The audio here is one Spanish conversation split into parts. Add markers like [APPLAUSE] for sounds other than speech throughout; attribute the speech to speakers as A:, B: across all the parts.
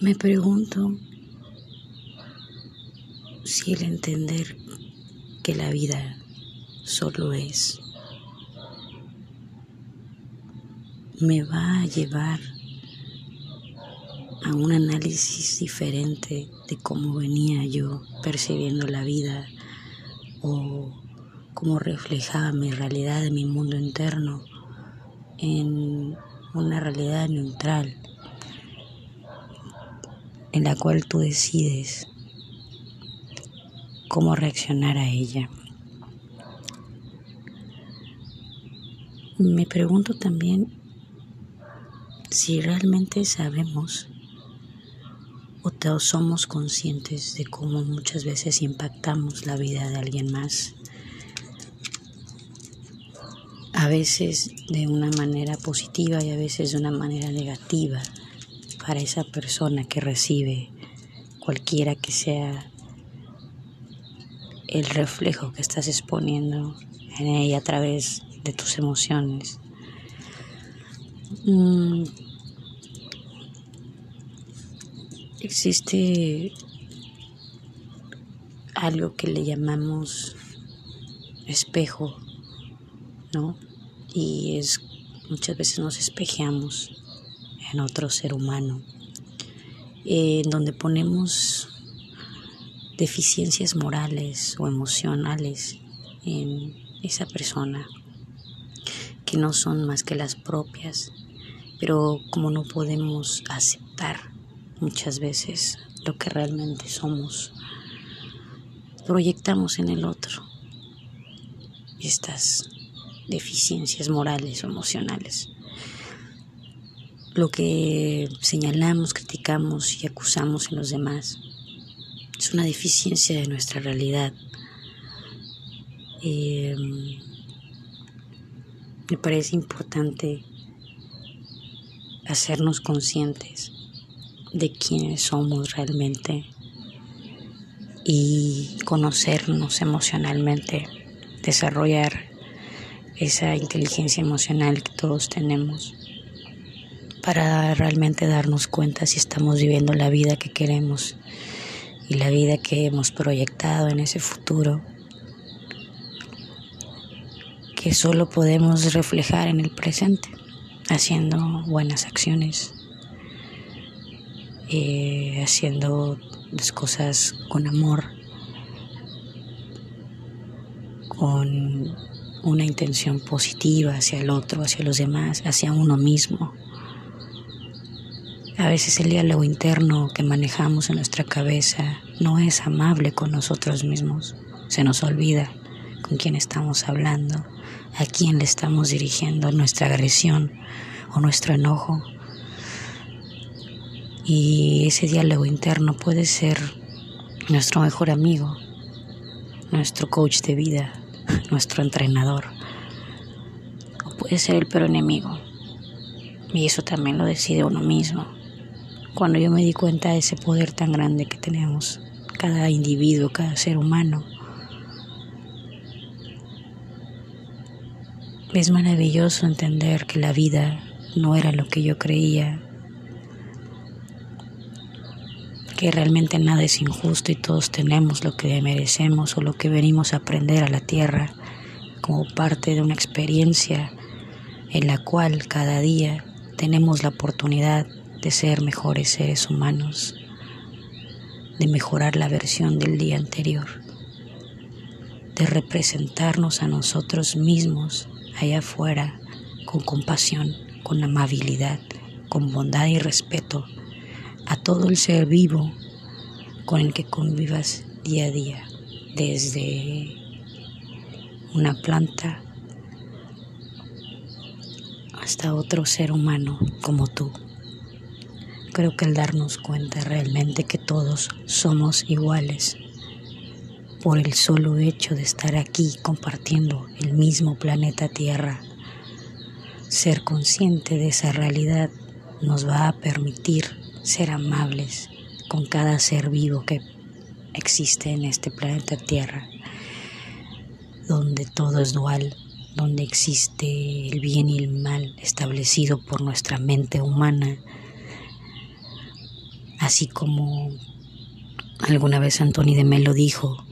A: Me pregunto si el entender que la vida solo es me va a llevar a un análisis diferente de cómo venía yo percibiendo la vida o cómo reflejaba mi realidad mi mundo interno en una realidad neutral en la cual tú decides cómo reaccionar a ella. Me pregunto también si realmente sabemos o somos conscientes de cómo muchas veces impactamos la vida de alguien más. A veces de una manera positiva y a veces de una manera negativa para esa persona que recibe cualquiera que sea el reflejo que estás exponiendo en ella a través de tus emociones. Mm, existe algo que le llamamos espejo, ¿no? Y es muchas veces nos espejeamos en otro ser humano, en donde ponemos deficiencias morales o emocionales en esa persona que no son más que las propias, pero como no podemos aceptar muchas veces lo que realmente somos. Proyectamos en el otro estas deficiencias morales o emocionales. Lo que señalamos, criticamos y acusamos en los demás es una deficiencia de nuestra realidad. Em, me parece importante hacernos conscientes de quiénes somos realmente y conocernos emocionalmente, desarrollar esa inteligencia emocional que todos tenemos para realmente darnos cuenta si estamos viviendo la vida que queremos y la vida que hemos proyectado en ese futuro que solo podemos reflejar en el presente haciendo buenas acciones eh, haciendo las cosas con amor, con una intención positiva hacia el otro, hacia los demás, hacia uno mismo. A veces el diálogo interno que manejamos en nuestra cabeza no es amable con nosotros mismos. Se nos olvida con quién estamos hablando, a quién le estamos dirigiendo nuestra agresión o nuestro enojo y ese diálogo interno puede ser nuestro mejor amigo, nuestro coach de vida, [LAUGHS] nuestro entrenador. O puede ser el peor enemigo. Y eso también lo decide uno mismo. Cuando yo me di cuenta de ese poder tan grande que tenemos, cada individuo, cada ser humano, es maravilloso entender que la vida no era lo que yo creía que realmente nada es injusto y todos tenemos lo que merecemos o lo que venimos a aprender a la tierra como parte de una experiencia en la cual cada día tenemos la oportunidad de ser mejores seres humanos, de mejorar la versión del día anterior, de representarnos a nosotros mismos allá afuera con compasión, con amabilidad, con bondad y respeto a todo el ser vivo con el que convivas día a día, desde una planta hasta otro ser humano como tú. Creo que el darnos cuenta realmente que todos somos iguales por el solo hecho de estar aquí compartiendo el mismo planeta Tierra, ser consciente de esa realidad nos va a permitir ser amables con cada ser vivo que existe en este planeta Tierra, donde todo es dual, donde existe el bien y el mal establecido por nuestra mente humana. Así como alguna vez Antoni de Melo dijo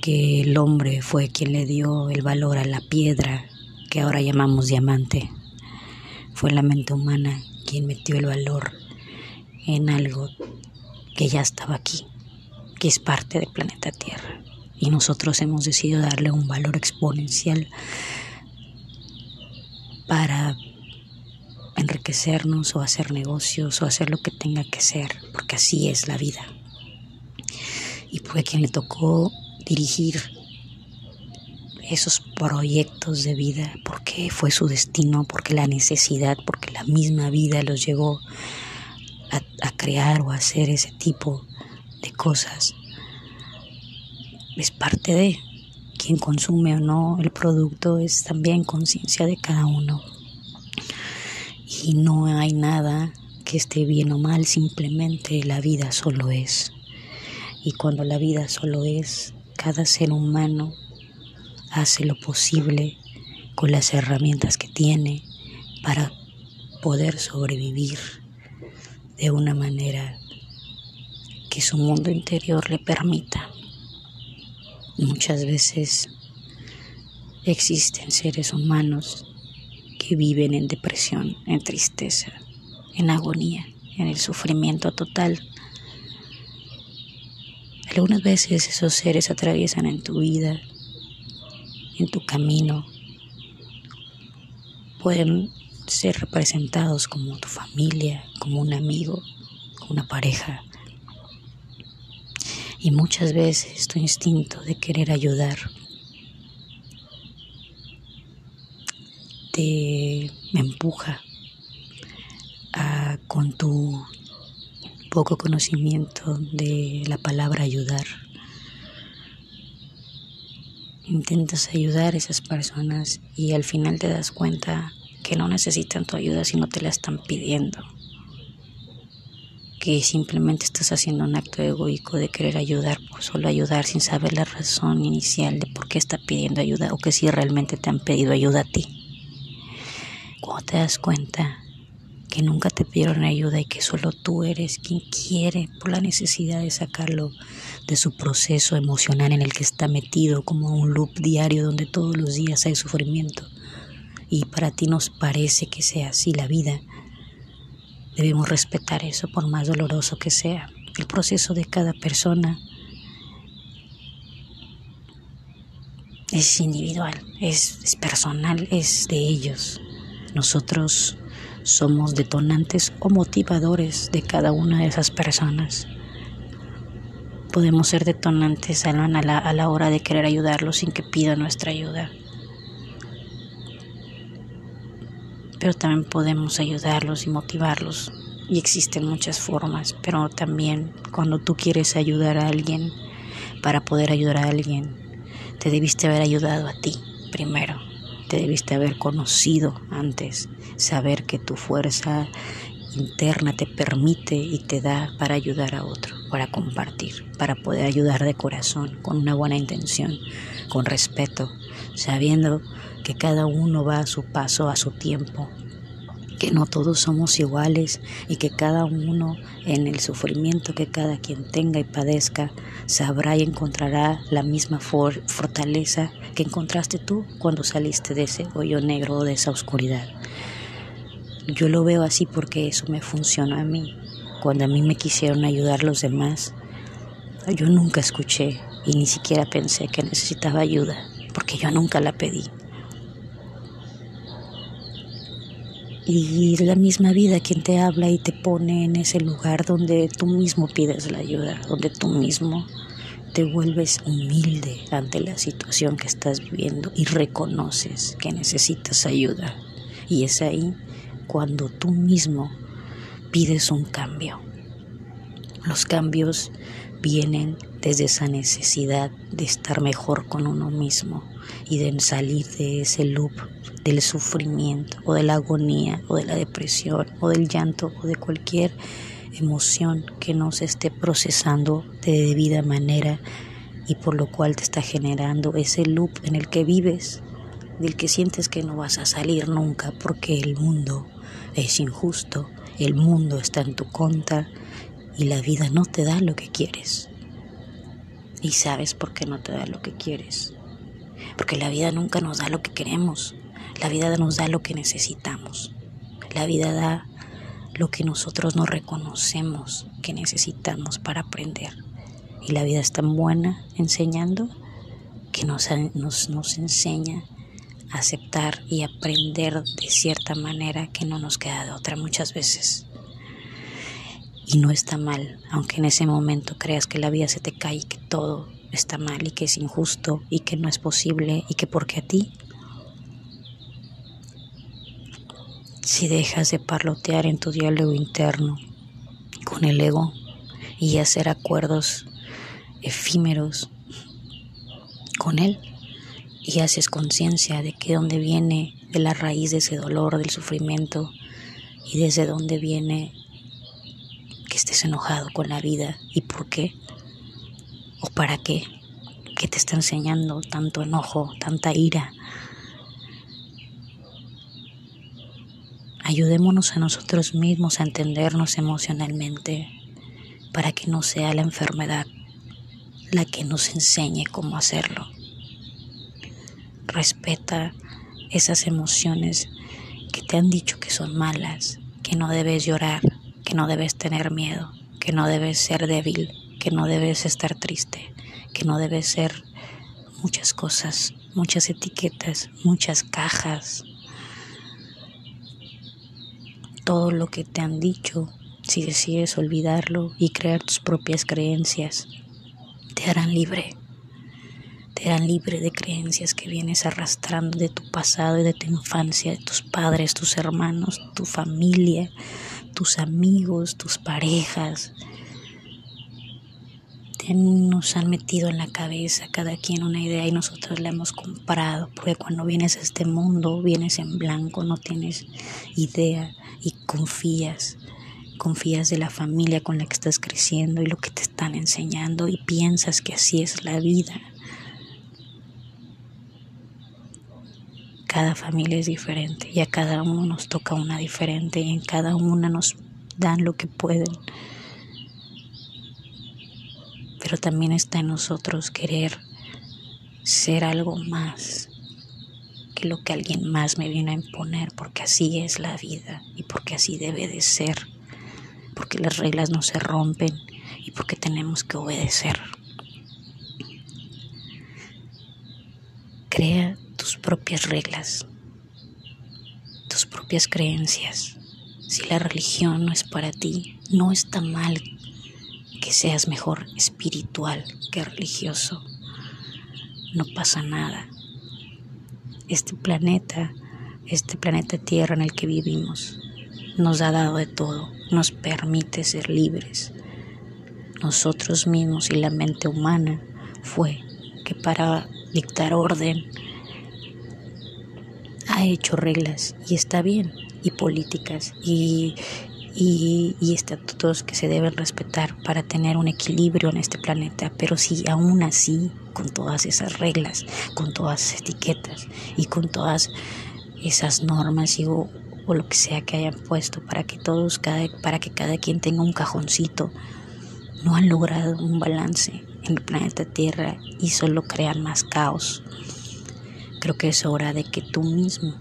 A: que el hombre fue quien le dio el valor a la piedra que ahora llamamos diamante. Fue la mente humana quien metió el valor en algo que ya estaba aquí, que es parte del planeta Tierra. Y nosotros hemos decidido darle un valor exponencial para enriquecernos o hacer negocios o hacer lo que tenga que ser, porque así es la vida. Y fue quien le tocó dirigir esos proyectos de vida, porque fue su destino, porque la necesidad, porque la misma vida los llevó a, a crear o a hacer ese tipo de cosas. Es parte de quien consume o no el producto, es también conciencia de cada uno. Y no hay nada que esté bien o mal, simplemente la vida solo es. Y cuando la vida solo es, cada ser humano hace lo posible con las herramientas que tiene para poder sobrevivir de una manera que su mundo interior le permita. Muchas veces existen seres humanos que viven en depresión, en tristeza, en agonía, en el sufrimiento total. Algunas veces esos seres atraviesan en tu vida en tu camino pueden ser representados como tu familia, como un amigo, como una pareja. Y muchas veces tu instinto de querer ayudar te empuja con tu poco conocimiento de la palabra ayudar intentas ayudar a esas personas y al final te das cuenta que no necesitan tu ayuda si no te la están pidiendo. Que simplemente estás haciendo un acto egoico de querer ayudar por solo ayudar sin saber la razón inicial de por qué está pidiendo ayuda o que si realmente te han pedido ayuda a ti. Cuando te das cuenta que nunca te pidieron ayuda y que solo tú eres quien quiere por la necesidad de sacarlo de su proceso emocional en el que está metido como un loop diario donde todos los días hay sufrimiento y para ti nos parece que sea así la vida. Debemos respetar eso por más doloroso que sea. El proceso de cada persona es individual, es, es personal, es de ellos. Nosotros somos detonantes o motivadores de cada una de esas personas. Podemos ser detonantes a la, a la hora de querer ayudarlos sin que pida nuestra ayuda. Pero también podemos ayudarlos y motivarlos. Y existen muchas formas, pero también cuando tú quieres ayudar a alguien, para poder ayudar a alguien, te debiste haber ayudado a ti primero te debiste haber conocido antes, saber que tu fuerza interna te permite y te da para ayudar a otro, para compartir, para poder ayudar de corazón, con una buena intención, con respeto, sabiendo que cada uno va a su paso, a su tiempo, que no todos somos iguales y que cada uno en el sufrimiento que cada quien tenga y padezca sabrá y encontrará la misma fortaleza que encontraste tú cuando saliste de ese hoyo negro o de esa oscuridad. Yo lo veo así porque eso me funcionó a mí. Cuando a mí me quisieron ayudar los demás, yo nunca escuché y ni siquiera pensé que necesitaba ayuda, porque yo nunca la pedí. Y la misma vida quien te habla y te pone en ese lugar donde tú mismo pides la ayuda, donde tú mismo te vuelves humilde ante la situación que estás viviendo y reconoces que necesitas ayuda. Y es ahí cuando tú mismo pides un cambio. Los cambios vienen desde esa necesidad de estar mejor con uno mismo y de salir de ese loop del sufrimiento o de la agonía o de la depresión o del llanto o de cualquier emoción que no se esté procesando de debida manera y por lo cual te está generando ese loop en el que vives, del que sientes que no vas a salir nunca porque el mundo es injusto, el mundo está en tu contra y la vida no te da lo que quieres. Y sabes por qué no te da lo que quieres. Porque la vida nunca nos da lo que queremos. La vida nos da lo que necesitamos. La vida da lo que nosotros no reconocemos que necesitamos para aprender. Y la vida es tan buena enseñando que nos, nos, enseña a aceptar y aprender de cierta manera que no nos queda de otra muchas veces. Y no está mal, aunque en ese momento creas que la vida se te cae y que todo está mal y que es injusto y que no es posible y que porque a ti, si dejas de parlotear en tu diálogo interno con el ego y hacer acuerdos efímeros con él y haces conciencia de que dónde viene de la raíz de ese dolor, del sufrimiento y desde dónde viene que estés enojado con la vida y por qué o para qué, qué te está enseñando tanto enojo, tanta ira. Ayudémonos a nosotros mismos a entendernos emocionalmente para que no sea la enfermedad la que nos enseñe cómo hacerlo. Respeta esas emociones que te han dicho que son malas, que no debes llorar, que no debes tener miedo, que no debes ser débil, que no debes estar triste, que no debes ser muchas cosas, muchas etiquetas, muchas cajas. Todo lo que te han dicho, si decides olvidarlo y crear tus propias creencias, te harán libre. Te harán libre de creencias que vienes arrastrando de tu pasado y de tu infancia, de tus padres, tus hermanos, tu familia, tus amigos, tus parejas, nos han metido en la cabeza cada quien una idea y nosotros la hemos comprado, porque cuando vienes a este mundo vienes en blanco, no tienes idea y confías, confías de la familia con la que estás creciendo y lo que te están enseñando y piensas que así es la vida. Cada familia es diferente y a cada uno nos toca una diferente y en cada una nos dan lo que pueden. Pero también está en nosotros querer ser algo más que lo que alguien más me viene a imponer, porque así es la vida y porque así debe de ser, porque las reglas no se rompen y porque tenemos que obedecer. Crea tus propias reglas, tus propias creencias. Si la religión no es para ti, no está mal que seas mejor espiritual que religioso. No pasa nada. Este planeta, este planeta Tierra en el que vivimos, nos ha dado de todo, nos permite ser libres. Nosotros mismos y la mente humana fue que para dictar orden ha hecho reglas y está bien, y políticas y, y, estatutos que se deben respetar para tener un equilibrio en este planeta, pero si aún así, con todas esas reglas, con todas esas etiquetas y con todas esas normas y, o, o lo que sea que hayan puesto para que todos, cada, para que cada quien tenga un cajoncito, no han logrado un balance en el planeta Tierra y solo crean más caos. Creo que es hora de que tú mismo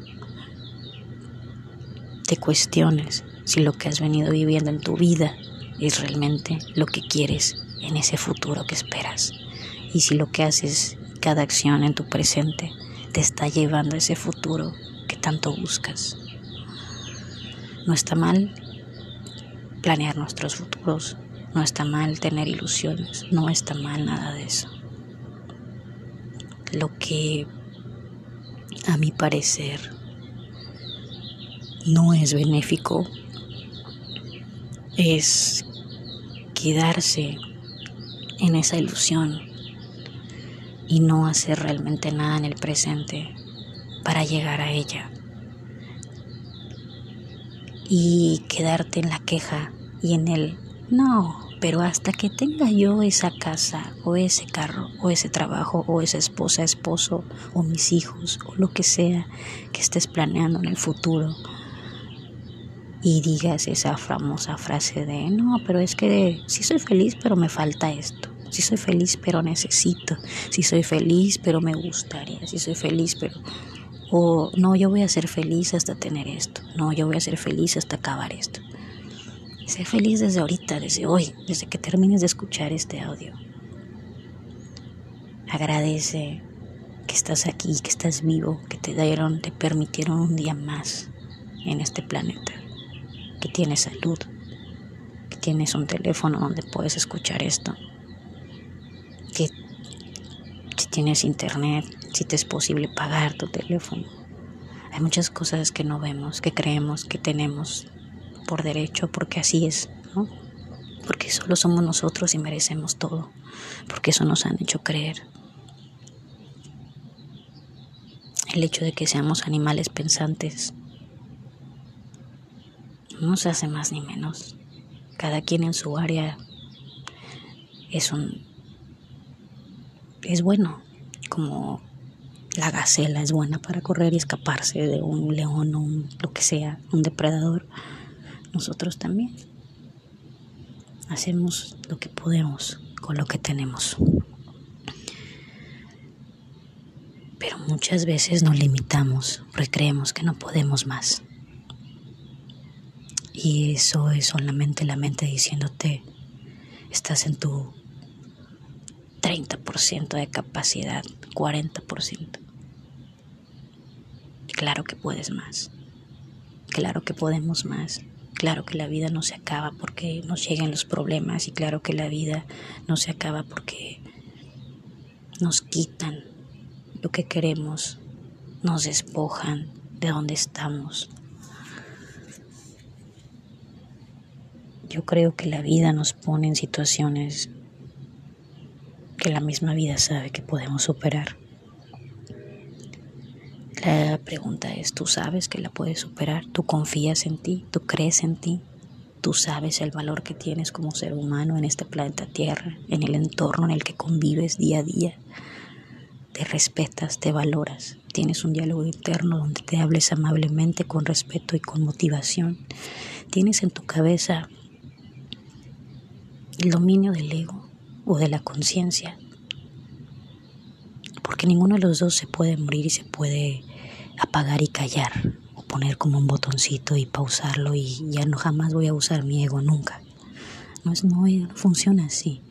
A: te cuestiones si lo que has venido viviendo en tu vida es realmente lo que quieres en ese futuro que esperas. Y si lo que haces, cada acción en tu presente, te está llevando a ese futuro que tanto buscas. No está mal planear nuestros futuros, no está mal tener ilusiones, no está mal nada de eso. Lo que a mi parecer, no es benéfico es quedarse en esa ilusión y no hacer realmente nada en el presente para llegar a ella. Y quedarte en la queja y en el no, pero hasta que tenga yo esa casa o ese carro o ese trabajo o esa esposa, esposo o mis hijos o lo que sea que estés planeando en el futuro, y digas esa famosa frase de, no, pero es que sí soy feliz, pero me falta esto. Sí soy feliz, pero necesito. Sí soy feliz, pero me gustaría. Sí soy feliz, pero... O no, yo voy a ser feliz hasta tener esto. No, yo voy a ser feliz hasta acabar esto. Sé feliz desde ahorita, desde hoy, desde que termines de escuchar este audio. Agradece que estás aquí, que estás vivo, que te dieron, te permitieron un día más en este planeta que tienes salud, que tienes un teléfono donde puedes escuchar esto, que si tienes internet, si te es posible pagar tu teléfono. Hay muchas cosas que no vemos, que creemos que tenemos por derecho, porque así es, ¿no? Porque solo somos nosotros y merecemos todo, porque eso nos han hecho creer. El hecho de que seamos animales pensantes no se hace más ni menos. Cada quien en su área es un es bueno, como la gacela es buena para correr y escaparse de un león o un, lo que sea, un depredador. Nosotros también hacemos lo que podemos con lo que tenemos. Pero muchas veces nos limitamos porque creemos que no podemos más. Y eso es solamente la mente diciéndote, estás en tu 30% de capacidad, 40%. Claro que puedes más. Claro que podemos más. Claro que la vida no se acaba porque nos lleguen los problemas y claro que la vida no se acaba porque nos quitan lo que queremos, nos despojan de donde estamos, Yo creo que la vida nos pone en situaciones que la misma vida sabe que podemos superar. La pregunta es, ¿tú sabes que la puedes superar? ¿Tú confías en ti? ¿Tú crees en ti? ¿Tú sabes el valor que tienes como ser humano en este planeta Tierra, en el entorno en el que convives día a día? Te respetas, te valoras, tienes un diálogo interno donde te hables amablemente, con respeto y con motivación. Tienes en tu cabeza el dominio del ego o de la conciencia. Porque ninguno de los dos se puede morir y se puede apagar y callar o poner como un botoncito y pausarlo y ya no jamás voy a usar mi ego nunca. No, es, no, funciona así.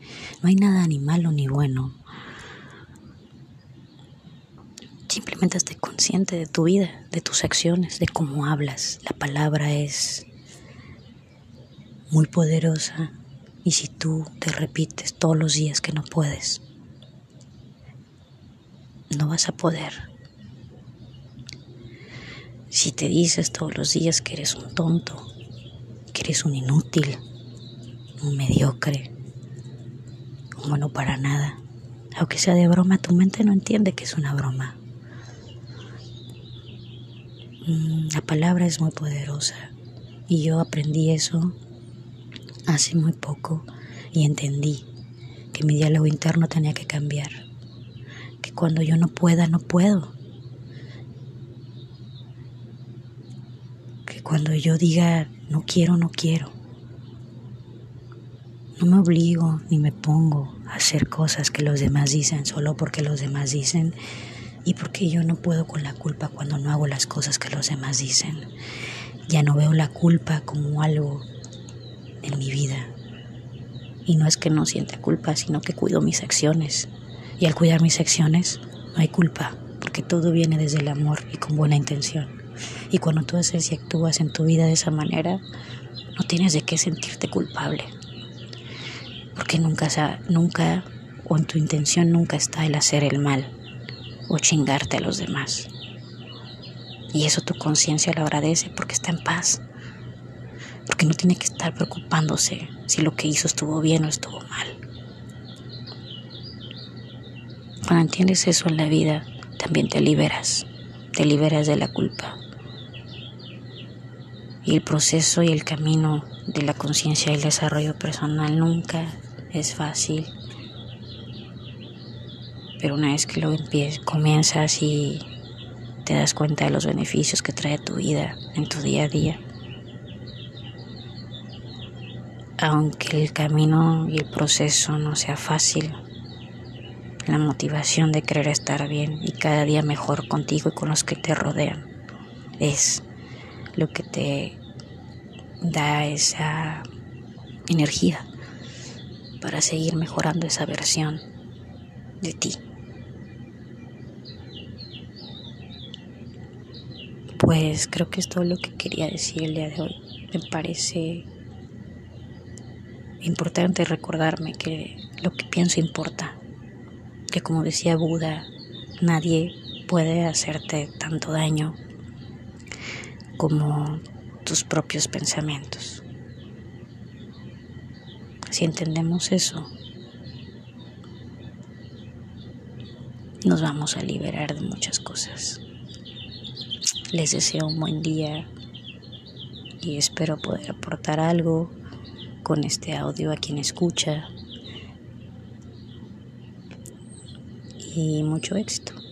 A: No hay nada ni malo ni bueno. Simplemente esté consciente de tu vida, de tus acciones, de cómo hablas. La palabra es muy poderosa y si tú te repites todos los días que no puedes, no vas a poder. Si te dices todos los días que eres un tonto, que eres un inútil, un mediocre, un bueno para nada, aunque sea de broma, tu mente no entiende que es una broma. Mm, la palabra es muy poderosa y yo aprendí eso hace muy poco y entendí que mi diálogo interno tenía que cambiar, que cuando yo no pueda, no puedo, que cuando yo diga no quiero, no quiero, no me obligo ni me pongo a hacer cosas que los demás dicen solo porque los demás dicen y porque yo no puedo con la culpa cuando no hago las cosas que los demás dicen. Ya no veo la culpa como algo en mi vida. Y no es que no sienta culpa, sino que cuido mis acciones. Y al cuidar mis acciones, no hay culpa, porque todo viene desde el amor y con buena intención. Y cuando tú haces y actúas en tu vida de esa manera, no tienes de qué sentirte culpable. Porque nunca, nunca, o en tu intención nunca está el hacer el mal o chingarte a los demás. Y eso tu conciencia lo agradece porque está en paz porque no tiene que estar preocupándose si lo que hizo estuvo bien o estuvo mal. Cuando entiendes eso en la vida, también te liberas, te liberas de la culpa. Y el proceso y el camino de la conciencia y el desarrollo personal nunca es fácil. Pero una vez que lo comienzas y te das cuenta de los beneficios que trae tu vida en tu día a día, aunque el camino y el proceso no sea fácil, la motivación de querer estar bien y cada día mejor contigo y con los que te rodean es lo que te da esa energía para seguir mejorando esa versión de ti. Pues creo que es todo lo que quería decir el día de hoy. Me parece importante recordarme que lo que pienso importa, que como decía Buda, nadie puede hacerte tanto daño como tus propios pensamientos. Si entendemos eso, nos vamos a liberar de muchas cosas. Les deseo un buen día y espero poder aportar algo con este audio a quien escucha y mucho éxito.